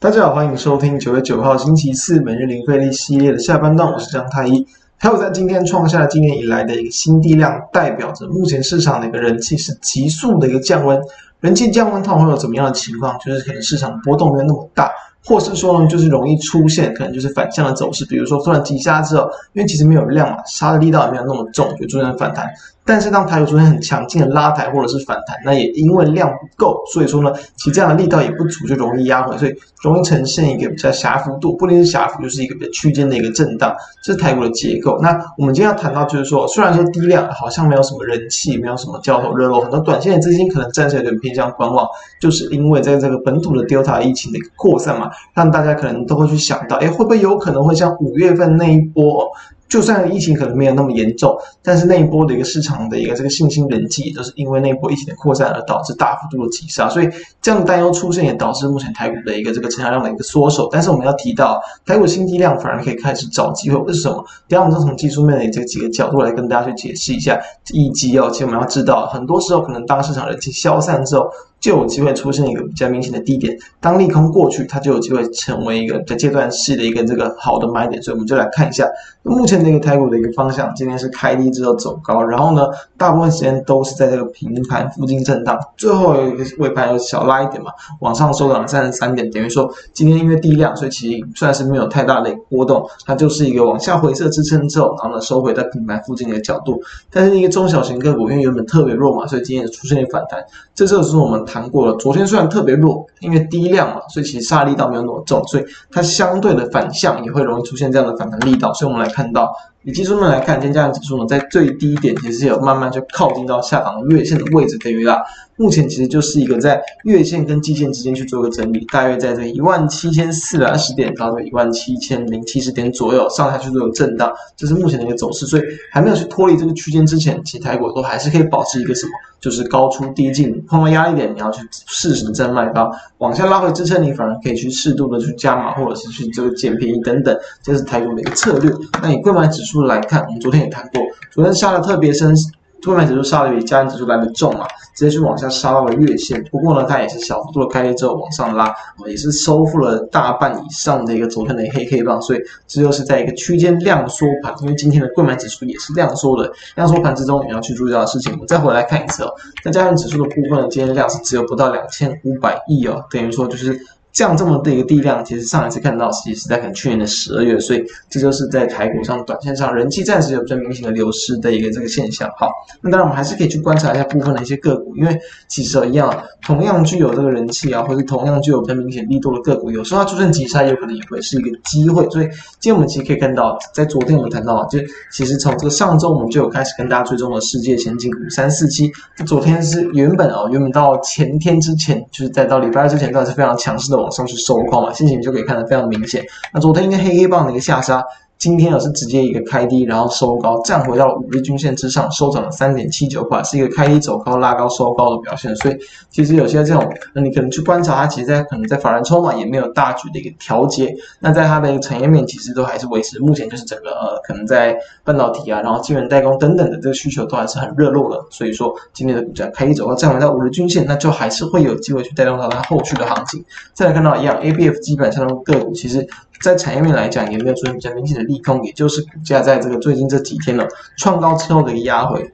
大家好，欢迎收听九月九号星期四每日零费力系列的下半段，我是张太一。还有在今天创下了今年以来的一个新低量，代表着目前市场的一个人气是急速的一个降温。人气降温，它会有怎么样的情况？就是可能市场波动没有那么大。或是说呢，就是容易出现可能就是反向的走势，比如说突然急杀之后，因为其实没有量嘛，杀的力道也没有那么重，就出现反弹。但是当台股出现很强劲的拉抬或者是反弹，那也因为量不够，所以说呢，其实这样的力道也不足，就容易压回，所以容易呈现一个比较狭幅度，不一定是狭幅，就是一个比较区间的一个震荡，这是台股的结构。那我们今天要谈到就是说，虽然说低量好像没有什么人气，没有什么交投热络，很多短线的资金可能暂时有点偏向观望，就是因为在这个本土的 Delta 疫情的一个扩散嘛。让大家可能都会去想到，哎，会不会有可能会像五月份那一波，就算疫情可能没有那么严重，但是那一波的一个市场的一个这个信心人气，都是因为那一波疫情的扩散而导致大幅度的急杀，所以这样的担忧出现，也导致目前台股的一个这个成交量的一个缩手。但是我们要提到，台股新低量反而可以开始找机会，为什么？等下我们就从技术面的这几个角度来跟大家去解释一下。以及哦，其实我们要知道，很多时候可能当市场人气消散之后。就有机会出现一个比较明显的低点，当利空过去，它就有机会成为一个在阶段性的一个这个好的买点，所以我们就来看一下目前的一个台股的一个方向。今天是开低之后走高，然后呢，大部分时间都是在这个平盘附近震荡，最后一个尾盘有小拉一点嘛，往上收涨三十三点，等于说今天因为低量，所以其实算是没有太大的波动，它就是一个往下回撤支撑之后，然后呢收回在平盘附近的一个角度。但是一个中小型个股因为原本特别弱嘛，所以今天也出现了反弹，这就是我们。谈过了，昨天虽然特别弱，因为低量嘛，所以其实杀力道没有那么重，所以它相对的反向也会容易出现这样的反弹力道。所以我们来看到，以技术面来看，今天加权指数呢，在最低点其实有慢慢就靠近到下方的月线的位置，等于啦，目前其实就是一个在月线跟季线之间去做个整理，大约在这一万七千四百二十点到这一万七千零七十点左右上下去做个震荡，这是目前的一个走势。所以还没有去脱离这个区间之前，其实台股都还是可以保持一个什么？就是高出低进，碰到压力点，你要去适时的再卖高，往下拉回支撑，你反而可以去适度的去加码，或者是去这个捡便宜等等，这是台股的一个策略。那你购买指数来看，我们昨天也谈过，昨天杀的特别深。柜买指数杀的比加权指数来的重嘛，直接去往下杀到了月线。不过呢，它也是小幅度的开裂之后往上拉，也是收复了大半以上的一个昨天的黑 K 棒。所以这就是在一个区间量缩盘，因为今天的柜买指数也是量缩的。量缩盘之中你要去注意到的事情，我再回来看一次哦。在加权指数的部分呢，今天量是只有不到两千五百亿哦，等于说就是。这样这么的一个地量，其实上一次看到其实是在可能去年的十二月，所以这就是在台股上短线上人气暂时有比较明显的流失的一个这个现象。好，那当然我们还是可以去观察一下部分的一些个股，因为其实一样，同样具有这个人气啊，或者同样具有比较明显力度的个股，有时候它出现急杀，有可能也会是一个机会。所以今天我们其实可以看到，在昨天我们谈到，就其实从这个上周我们就有开始跟大家追踪了世界先进五三四七，昨天是原本啊，原本到前天之前，就是在到礼拜二之前，都是非常强势的。上去收框嘛，心情就可以看得非常明显。那昨天一个黑黑棒的一个下杀。今天也是直接一个开低，然后收高，站回到五日均线之上，收涨了三点七九块，是一个开低走高、拉高收高的表现。所以其实有些这种，那你可能去观察它，其实在可能在法人筹码也没有大举的一个调节。那在它的一个产业面，其实都还是维持，目前就是整个呃，可能在半导体啊，然后晶圆代工等等的这个需求都还是很热络的。所以说今天的股价开低走高，站回到五日均线，那就还是会有机会去带动到它后续的行情。再来看到一样，ABF 基本上的个股其实。在产业面来讲，也没有出现比较明显的利空，也就是股价在这个最近这几天呢，创高之后的一个压回，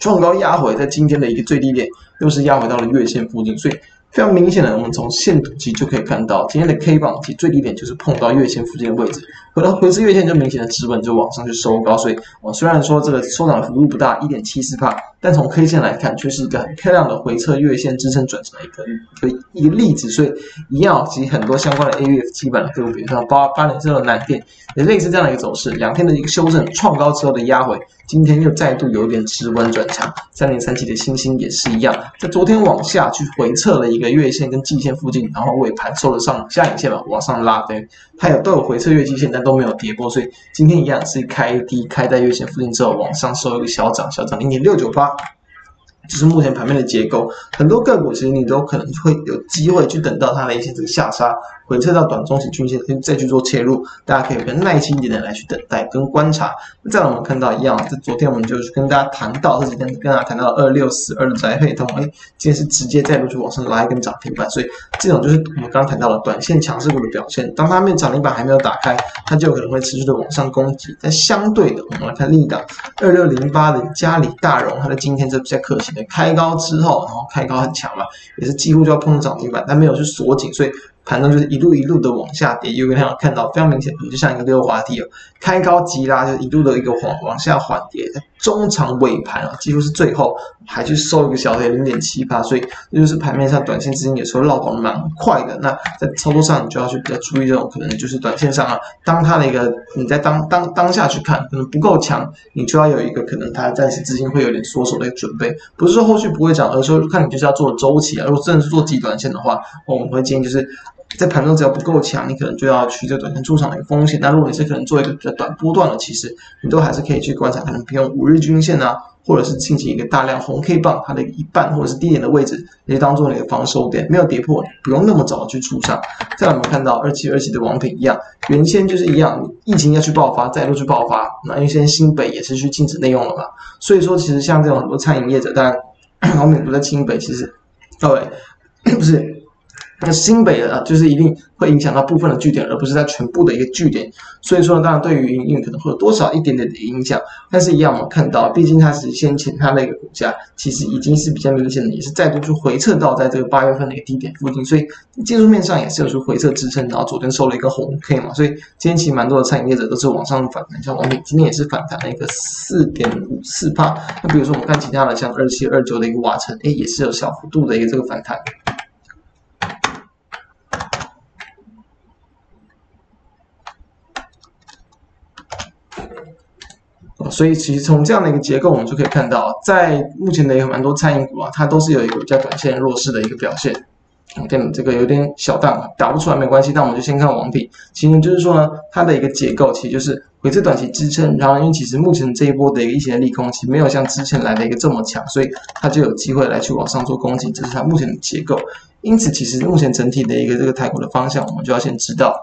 创高压回，在今天的一个最低点，又是压回到了月线附近，所以。非常明显的，我们从线图其实就可以看到，今天的 K 棒其实最低点就是碰到月线附近的位置，回到回至月线就明显的止稳，就往上去收高。所以，我虽然说这个收涨幅度不大，一点七四帕，但从 K 线来看，却是一个很漂亮的回测月线支撑转成的一个一个一个例子。所以，一样，其实很多相关的 ABF 基本的个股，比如说八八点四的南电，也类似这样的一个走势，两天的一个修正创高之后的压回。今天又再度有点止稳转强，三零三七的星星也是一样，在昨天往下去回测了一个月线跟季线附近，然后尾盘收了上下影线嘛，往上拉，对，它有都有回测月季线，但都都没有跌破，所以今天一样是开低开在月线附近之后往上收一个小涨，小涨零点六九八。就是目前盘面的结构，很多个股其实你都可能会有机会去等到它的一些这个下杀回撤到短中期均线，再去做切入。大家可以更耐心一点的来去等待跟观察。再来我们看到一样，这昨天我们就是跟大家谈到这几天跟大家谈到二六四二的宅配通，哎，今天是直接再度去往上拉一根涨停板，所以这种就是我们刚刚谈到了短线强势股的表现。当它面涨停板还没有打开，它就可能会持续的往上攻击。但相对的，我们来看另一档二六零八的嘉里大荣，它的今天这比较可惜的开高之后，然后开高很强嘛，也是几乎就要碰到涨停板，但没有去锁紧，所以。盘中就是一路一路的往下跌，有没有看到非常明显，就像一个溜滑梯哦，开高急拉，就一路的一个往往下缓跌，中长尾盘啊，几乎是最后还去收一个小跌零点七八，所以这就是盘面上短线资金有时候绕跑蛮快的。那在操作上，你就要去比较注意这种可能就是短线上啊，当它的一个你在当当当下去看可能不够强，你就要有一个可能它暂时资金会有点缩手的一个准备，不是说后续不会涨，而是说看你就是要做周期啊。如果真的是做极短线的话，我们会建议就是。在盘中只要不够强，你可能就要去这短线出场的一个风险。那如果你是可能做一个比较短波段的，其实你都还是可以去观察，可能用五日均线啊，或者是进行一个大量红 K 棒它的一半或者是低点的位置，也当做你的防守点，没有跌破，不用那么早去出场。再我们看到二七二七的王品一样，原先就是一样，疫情要去爆发，再度去爆发，那因为现在新北也是去禁止内用了嘛，所以说其实像这种很多餐饮业者，当然 王品不在清北，其实各位 不是。那新北的啊，就是一定会影响到部分的据点，而不是在全部的一个据点。所以说呢，当然对于营运可能会有多少一点点的影响。但是，一样我们看到，毕竟它是先前它那个股价其实已经是比较明显的，也是再度去回撤到在这个八月份的一个低点附近。所以技术面上也是有去回撤支撑，然后昨天收了一个红 K 嘛。所以今天其实蛮多的餐饮业者都是往上反弹，像王品今天也是反弹了一个四点五四趴。那比如说我们看其他的，像二七二九的一个瓦城，哎，也是有小幅度的一个这个反弹。所以其实从这样的一个结构，我们就可以看到，在目前的有蛮多餐饮股啊，它都是有一个比较短线弱势的一个表现。OK，这个有点小淡，打不出来没关系。那我们就先看王品。其实就是说呢，它的一个结构其实就是回测短期支撑，然后因为其实目前这一波的一个疫情的利空，其实没有像之前来的一个这么强，所以它就有机会来去往上做攻击。这是它目前的结构。因此，其实目前整体的一个这个台股的方向，我们就要先知道。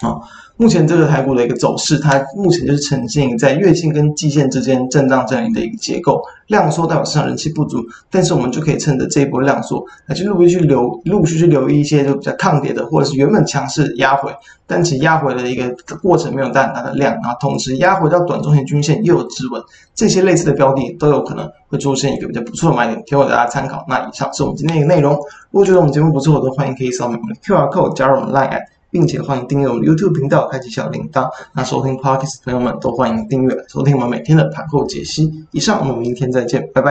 好。目前这个台股的一个走势，它目前就是呈现在月线跟季线之间震荡这样的一个结构，量缩代表市场人气不足，但是我们就可以趁着这一波量缩来去陆续去留，陆续去留意一些就比较抗跌的，或者是原本强势压回，但其压回的一个过程没有带很大的量，然后同时压回到短中线均线又有止稳，这些类似的标的都有可能会出现一个比较不错的买点，提供大家参考。那以上是我们今天的内容，如果觉得我们节目不错，都欢迎可以扫描我们的 QR code 加入我们 Line。并且欢迎订阅我们 YouTube 频道，开启小铃铛。那收听 Podcast 朋友们都欢迎订阅收听我们每天的盘后解析。以上，我们明天再见，拜拜。